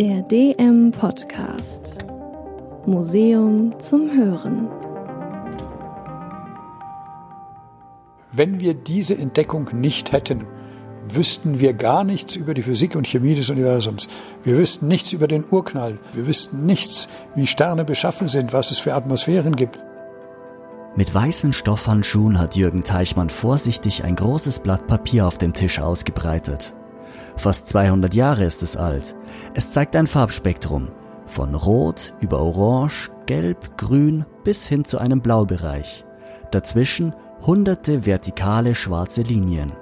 Der DM Podcast Museum zum Hören. Wenn wir diese Entdeckung nicht hätten, wüssten wir gar nichts über die Physik und Chemie des Universums. Wir wüssten nichts über den Urknall. Wir wüssten nichts, wie Sterne beschaffen sind, was es für Atmosphären gibt. Mit weißen Stoffhandschuhen hat Jürgen Teichmann vorsichtig ein großes Blatt Papier auf dem Tisch ausgebreitet. Fast 200 Jahre ist es alt. Es zeigt ein Farbspektrum. Von Rot über Orange, Gelb, Grün bis hin zu einem Blaubereich. Dazwischen hunderte vertikale schwarze Linien.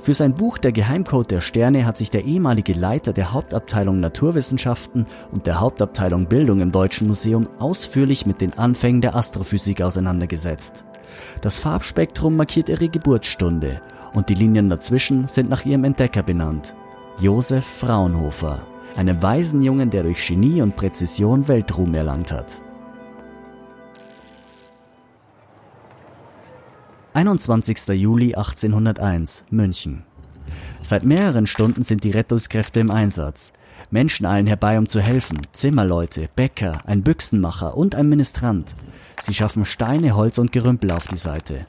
Für sein Buch Der Geheimcode der Sterne hat sich der ehemalige Leiter der Hauptabteilung Naturwissenschaften und der Hauptabteilung Bildung im Deutschen Museum ausführlich mit den Anfängen der Astrophysik auseinandergesetzt. Das Farbspektrum markiert ihre Geburtsstunde und die Linien dazwischen sind nach ihrem Entdecker benannt. Josef Fraunhofer, einem weisen Jungen, der durch Genie und Präzision Weltruhm erlangt hat. 21. Juli 1801, München. Seit mehreren Stunden sind die Rettungskräfte im Einsatz. Menschen eilen herbei, um zu helfen. Zimmerleute, Bäcker, ein Büchsenmacher und ein Ministrant. Sie schaffen Steine, Holz und Gerümpel auf die Seite.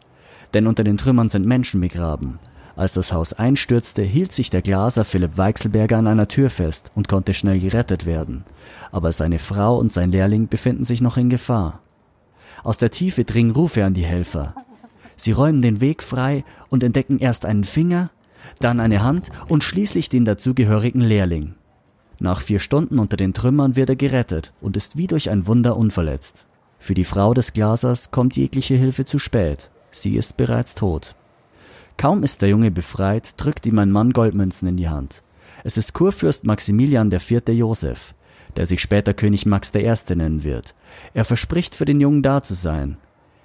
Denn unter den Trümmern sind Menschen begraben. Als das Haus einstürzte, hielt sich der Glaser Philipp Weichselberger an einer Tür fest und konnte schnell gerettet werden. Aber seine Frau und sein Lehrling befinden sich noch in Gefahr. Aus der Tiefe dringen Rufe an die Helfer. Sie räumen den Weg frei und entdecken erst einen Finger, dann eine Hand und schließlich den dazugehörigen Lehrling. Nach vier Stunden unter den Trümmern wird er gerettet und ist wie durch ein Wunder unverletzt. Für die Frau des Glasers kommt jegliche Hilfe zu spät. Sie ist bereits tot. Kaum ist der Junge befreit, drückt ihm ein Mann Goldmünzen in die Hand. Es ist Kurfürst Maximilian IV. Joseph, der sich später König Max I. nennen wird. Er verspricht für den Jungen da zu sein.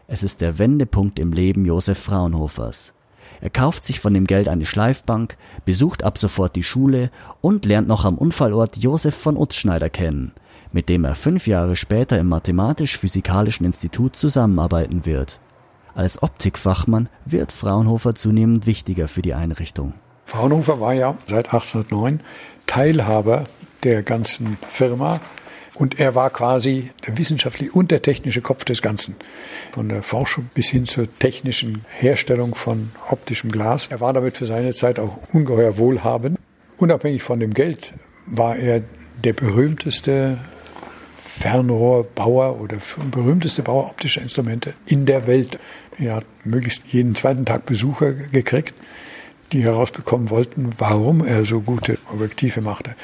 Es ist der Wendepunkt im Leben Josef Fraunhofers. Er kauft sich von dem Geld eine Schleifbank, besucht ab sofort die Schule und lernt noch am Unfallort Josef von Utzschneider kennen, mit dem er fünf Jahre später im Mathematisch-Physikalischen Institut zusammenarbeiten wird. Als Optikfachmann wird Fraunhofer zunehmend wichtiger für die Einrichtung. Fraunhofer war ja seit 1809 Teilhaber der ganzen Firma und er war quasi der wissenschaftliche und der technische Kopf des Ganzen. Von der Forschung bis hin zur technischen Herstellung von optischem Glas. Er war damit für seine Zeit auch ungeheuer wohlhabend. Unabhängig von dem Geld war er der berühmteste Fernrohrbauer oder berühmteste Bauer optischer Instrumente in der Welt. Er hat möglichst jeden zweiten Tag Besucher gekriegt, die herausbekommen wollten, warum er so gute Objektive machte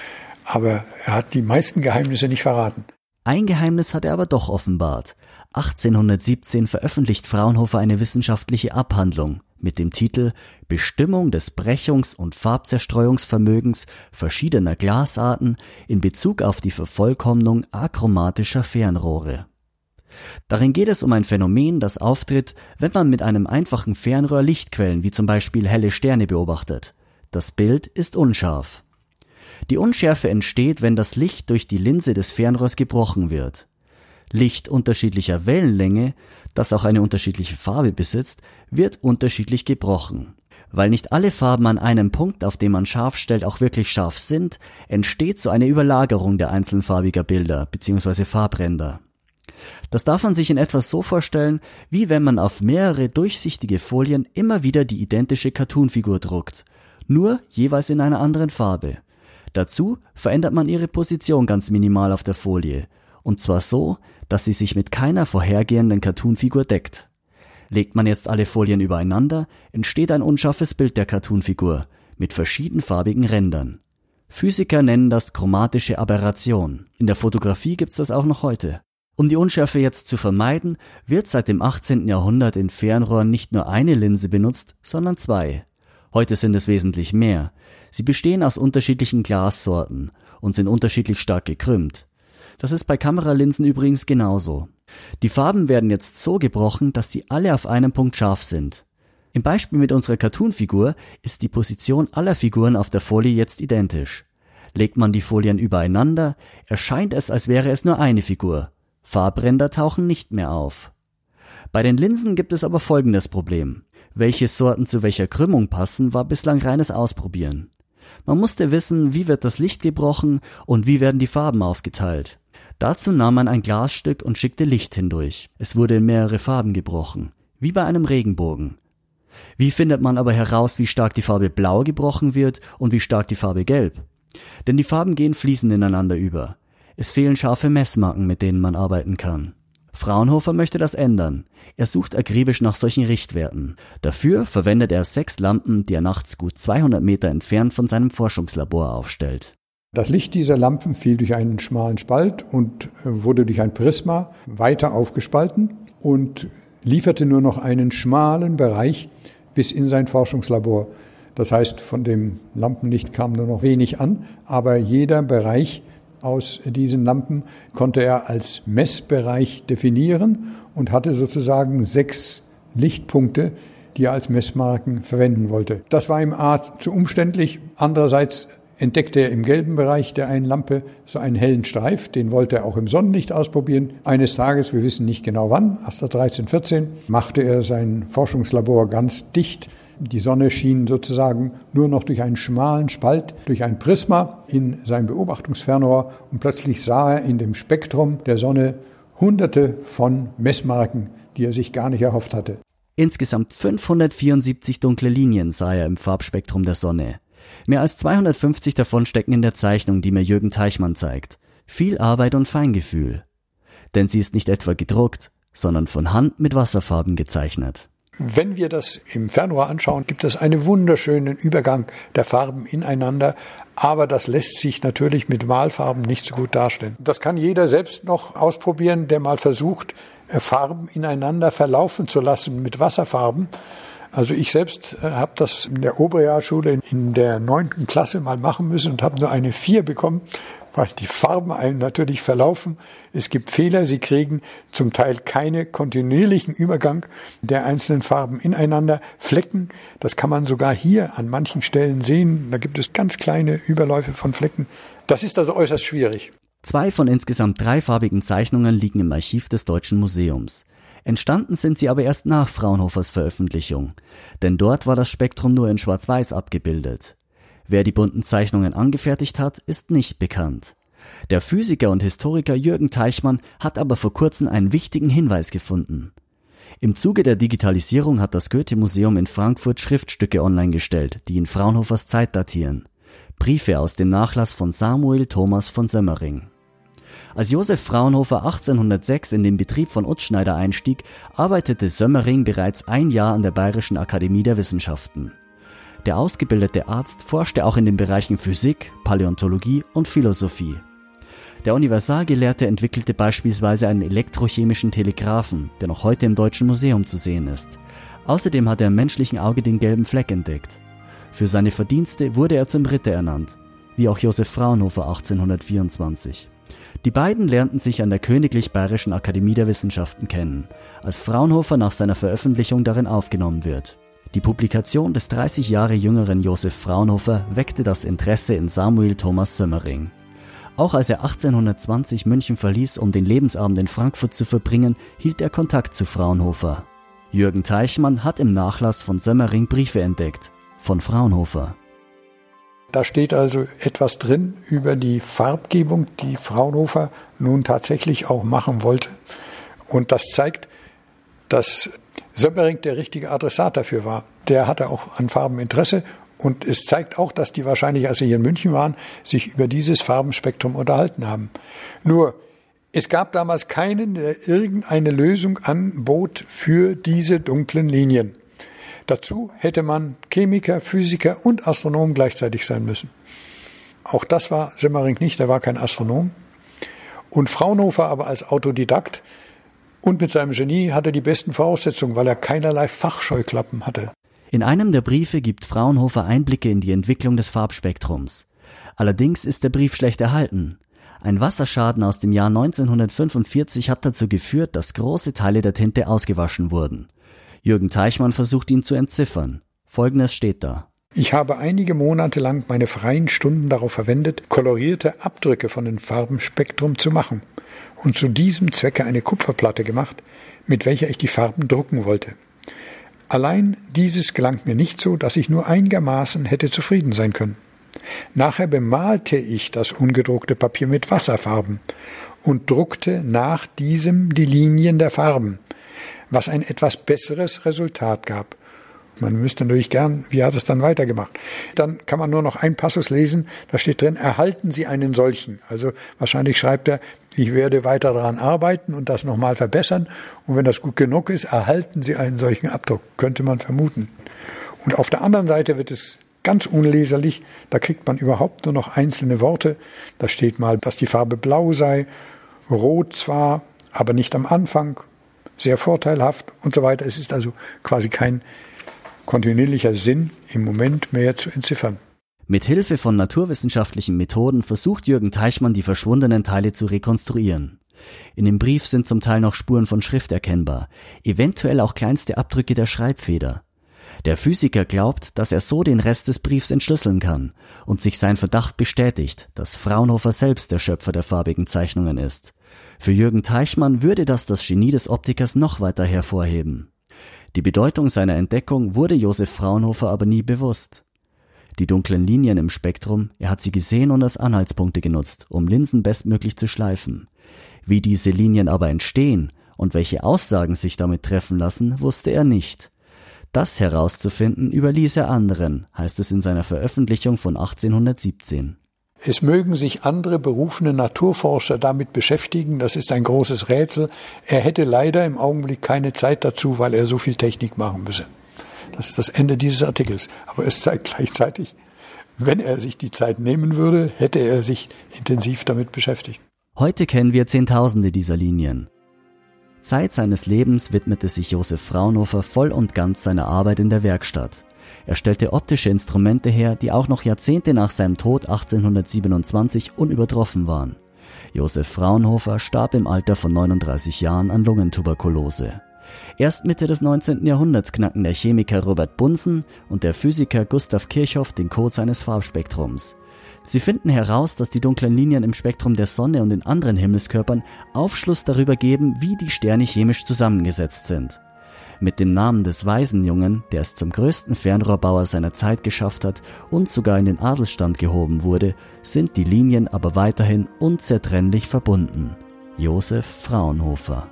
aber er hat die meisten Geheimnisse nicht verraten. Ein Geheimnis hat er aber doch offenbart. 1817 veröffentlicht Fraunhofer eine wissenschaftliche Abhandlung mit dem Titel Bestimmung des Brechungs- und Farbzerstreuungsvermögens verschiedener Glasarten in Bezug auf die Vervollkommnung achromatischer Fernrohre. Darin geht es um ein Phänomen, das auftritt, wenn man mit einem einfachen Fernrohr Lichtquellen wie zum Beispiel helle Sterne beobachtet. Das Bild ist unscharf. Die Unschärfe entsteht, wenn das Licht durch die Linse des Fernrohrs gebrochen wird. Licht unterschiedlicher Wellenlänge, das auch eine unterschiedliche Farbe besitzt, wird unterschiedlich gebrochen. Weil nicht alle Farben an einem Punkt, auf dem man scharf stellt, auch wirklich scharf sind, entsteht so eine Überlagerung der einzelfarbiger Bilder bzw. Farbränder. Das darf man sich in etwas so vorstellen, wie wenn man auf mehrere durchsichtige Folien immer wieder die identische Cartoonfigur druckt, nur jeweils in einer anderen Farbe. Dazu verändert man ihre Position ganz minimal auf der Folie, und zwar so, dass sie sich mit keiner vorhergehenden Cartoonfigur deckt. Legt man jetzt alle Folien übereinander, entsteht ein unscharfes Bild der Cartoonfigur mit verschiedenfarbigen Rändern. Physiker nennen das chromatische Aberration. In der Fotografie gibt's das auch noch heute. Um die Unschärfe jetzt zu vermeiden, wird seit dem 18. Jahrhundert in Fernrohren nicht nur eine Linse benutzt, sondern zwei. Heute sind es wesentlich mehr. Sie bestehen aus unterschiedlichen Glassorten und sind unterschiedlich stark gekrümmt. Das ist bei Kameralinsen übrigens genauso. Die Farben werden jetzt so gebrochen, dass sie alle auf einem Punkt scharf sind. Im Beispiel mit unserer Cartoon-Figur ist die Position aller Figuren auf der Folie jetzt identisch. Legt man die Folien übereinander, erscheint es, als wäre es nur eine Figur. Farbränder tauchen nicht mehr auf. Bei den Linsen gibt es aber folgendes Problem. Welche Sorten zu welcher Krümmung passen, war bislang reines Ausprobieren. Man musste wissen, wie wird das Licht gebrochen und wie werden die Farben aufgeteilt. Dazu nahm man ein Glasstück und schickte Licht hindurch. Es wurde in mehrere Farben gebrochen, wie bei einem Regenbogen. Wie findet man aber heraus, wie stark die Farbe blau gebrochen wird und wie stark die Farbe gelb? Denn die Farben gehen fließend ineinander über. Es fehlen scharfe Messmarken, mit denen man arbeiten kann. Fraunhofer möchte das ändern. Er sucht akribisch nach solchen Richtwerten. Dafür verwendet er sechs Lampen, die er nachts gut 200 Meter entfernt von seinem Forschungslabor aufstellt. Das Licht dieser Lampen fiel durch einen schmalen Spalt und äh, wurde durch ein Prisma weiter aufgespalten und lieferte nur noch einen schmalen Bereich bis in sein Forschungslabor. Das heißt, von dem Lampenlicht kam nur noch wenig an, aber jeder Bereich aus diesen Lampen konnte er als Messbereich definieren und hatte sozusagen sechs Lichtpunkte, die er als Messmarken verwenden wollte. Das war ihm A zu umständlich, andererseits entdeckte er im gelben Bereich der einen Lampe so einen hellen Streif, den wollte er auch im Sonnenlicht ausprobieren. Eines Tages, wir wissen nicht genau wann, 1314, machte er sein Forschungslabor ganz dicht. Die Sonne schien sozusagen nur noch durch einen schmalen Spalt, durch ein Prisma in sein Beobachtungsfernrohr und plötzlich sah er in dem Spektrum der Sonne hunderte von Messmarken, die er sich gar nicht erhofft hatte. Insgesamt 574 dunkle Linien sah er im Farbspektrum der Sonne. Mehr als 250 davon stecken in der Zeichnung, die mir Jürgen Teichmann zeigt. Viel Arbeit und Feingefühl. Denn sie ist nicht etwa gedruckt, sondern von Hand mit Wasserfarben gezeichnet. Wenn wir das im Fernrohr anschauen, gibt es einen wunderschönen Übergang der Farben ineinander, aber das lässt sich natürlich mit Malfarben nicht so gut darstellen. Das kann jeder selbst noch ausprobieren, der mal versucht, äh, Farben ineinander verlaufen zu lassen mit Wasserfarben. Also ich selbst äh, habe das in der Oberrealschule in der neunten Klasse mal machen müssen und habe nur eine vier bekommen, weil die Farben einem natürlich verlaufen. Es gibt Fehler, sie kriegen zum Teil keine kontinuierlichen Übergang der einzelnen Farben ineinander. Flecken, das kann man sogar hier an manchen Stellen sehen. Da gibt es ganz kleine Überläufe von Flecken. Das ist also äußerst schwierig. Zwei von insgesamt drei farbigen Zeichnungen liegen im Archiv des Deutschen Museums. Entstanden sind sie aber erst nach Fraunhofers Veröffentlichung, denn dort war das Spektrum nur in Schwarz-Weiß abgebildet. Wer die bunten Zeichnungen angefertigt hat, ist nicht bekannt. Der Physiker und Historiker Jürgen Teichmann hat aber vor kurzem einen wichtigen Hinweis gefunden. Im Zuge der Digitalisierung hat das Goethe-Museum in Frankfurt Schriftstücke online gestellt, die in Fraunhofers Zeit datieren. Briefe aus dem Nachlass von Samuel Thomas von Sömmering. Als Josef Fraunhofer 1806 in den Betrieb von Utzschneider einstieg, arbeitete Sömmering bereits ein Jahr an der Bayerischen Akademie der Wissenschaften. Der ausgebildete Arzt forschte auch in den Bereichen Physik, Paläontologie und Philosophie. Der Universalgelehrte entwickelte beispielsweise einen elektrochemischen Telegraphen, der noch heute im Deutschen Museum zu sehen ist. Außerdem hat er im menschlichen Auge den gelben Fleck entdeckt. Für seine Verdienste wurde er zum Ritter ernannt, wie auch Josef Fraunhofer 1824. Die beiden lernten sich an der Königlich Bayerischen Akademie der Wissenschaften kennen, als Fraunhofer nach seiner Veröffentlichung darin aufgenommen wird. Die Publikation des 30 Jahre jüngeren Josef Fraunhofer weckte das Interesse in Samuel Thomas Sömmering. Auch als er 1820 München verließ, um den Lebensabend in Frankfurt zu verbringen, hielt er Kontakt zu Fraunhofer. Jürgen Teichmann hat im Nachlass von Sömmering Briefe entdeckt, von Fraunhofer. Da steht also etwas drin über die Farbgebung, die Fraunhofer nun tatsächlich auch machen wollte. Und das zeigt, dass Sömmering der richtige Adressat dafür war. Der hatte auch an Farben Interesse und es zeigt auch, dass die wahrscheinlich, als sie hier in München waren, sich über dieses Farbenspektrum unterhalten haben. Nur, es gab damals keinen, der irgendeine Lösung anbot für diese dunklen Linien. Dazu hätte man Chemiker, Physiker und Astronom gleichzeitig sein müssen. Auch das war Semmering nicht, er war kein Astronom. Und Fraunhofer aber als Autodidakt und mit seinem Genie hatte die besten Voraussetzungen, weil er keinerlei Fachscheuklappen hatte. In einem der Briefe gibt Fraunhofer Einblicke in die Entwicklung des Farbspektrums. Allerdings ist der Brief schlecht erhalten. Ein Wasserschaden aus dem Jahr 1945 hat dazu geführt, dass große Teile der Tinte ausgewaschen wurden. Jürgen Teichmann versucht ihn zu entziffern. Folgendes steht da. Ich habe einige Monate lang meine freien Stunden darauf verwendet, kolorierte Abdrücke von dem Farbenspektrum zu machen und zu diesem Zwecke eine Kupferplatte gemacht, mit welcher ich die Farben drucken wollte. Allein dieses gelang mir nicht so, dass ich nur einigermaßen hätte zufrieden sein können. Nachher bemalte ich das ungedruckte Papier mit Wasserfarben und druckte nach diesem die Linien der Farben, was ein etwas besseres Resultat gab. Man müsste natürlich gern, wie hat es dann weitergemacht? Dann kann man nur noch ein Passus lesen, da steht drin, erhalten Sie einen solchen. Also wahrscheinlich schreibt er, ich werde weiter daran arbeiten und das nochmal verbessern. Und wenn das gut genug ist, erhalten Sie einen solchen Abdruck, könnte man vermuten. Und auf der anderen Seite wird es ganz unleserlich, da kriegt man überhaupt nur noch einzelne Worte. Da steht mal, dass die Farbe blau sei, rot zwar, aber nicht am Anfang, sehr vorteilhaft und so weiter. Es ist also quasi kein kontinuierlicher Sinn im Moment mehr zu entziffern. Mit Hilfe von naturwissenschaftlichen Methoden versucht Jürgen Teichmann die verschwundenen Teile zu rekonstruieren. In dem Brief sind zum Teil noch Spuren von Schrift erkennbar, eventuell auch kleinste Abdrücke der Schreibfeder. Der Physiker glaubt, dass er so den Rest des Briefs entschlüsseln kann und sich sein Verdacht bestätigt, dass Fraunhofer selbst der Schöpfer der farbigen Zeichnungen ist. Für Jürgen Teichmann würde das das Genie des Optikers noch weiter hervorheben. Die Bedeutung seiner Entdeckung wurde Josef Fraunhofer aber nie bewusst. Die dunklen Linien im Spektrum, er hat sie gesehen und als Anhaltspunkte genutzt, um Linsen bestmöglich zu schleifen. Wie diese Linien aber entstehen und welche Aussagen sich damit treffen lassen, wusste er nicht. Das herauszufinden überließ er anderen, heißt es in seiner Veröffentlichung von 1817. Es mögen sich andere berufene Naturforscher damit beschäftigen, das ist ein großes Rätsel. Er hätte leider im Augenblick keine Zeit dazu, weil er so viel Technik machen müsse. Das ist das Ende dieses Artikels. Aber es zeigt gleichzeitig, wenn er sich die Zeit nehmen würde, hätte er sich intensiv damit beschäftigt. Heute kennen wir Zehntausende dieser Linien. Zeit seines Lebens widmete sich Josef Fraunhofer voll und ganz seiner Arbeit in der Werkstatt. Er stellte optische Instrumente her, die auch noch Jahrzehnte nach seinem Tod 1827 unübertroffen waren. Josef Fraunhofer starb im Alter von 39 Jahren an Lungentuberkulose. Erst Mitte des 19. Jahrhunderts knacken der Chemiker Robert Bunsen und der Physiker Gustav Kirchhoff den Code seines Farbspektrums. Sie finden heraus, dass die dunklen Linien im Spektrum der Sonne und in anderen Himmelskörpern Aufschluss darüber geben, wie die Sterne chemisch zusammengesetzt sind. Mit dem Namen des Waisenjungen, der es zum größten Fernrohrbauer seiner Zeit geschafft hat und sogar in den Adelsstand gehoben wurde, sind die Linien aber weiterhin unzertrennlich verbunden. Josef Fraunhofer.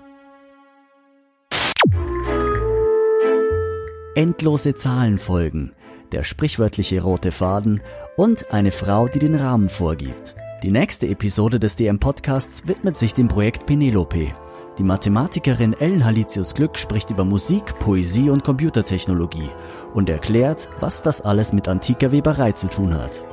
Endlose Zahlenfolgen, der sprichwörtliche rote Faden und eine Frau, die den Rahmen vorgibt. Die nächste Episode des DM Podcasts widmet sich dem Projekt Penelope. Die Mathematikerin Ellen Halitius Glück spricht über Musik, Poesie und Computertechnologie und erklärt, was das alles mit antiker Weberei zu tun hat.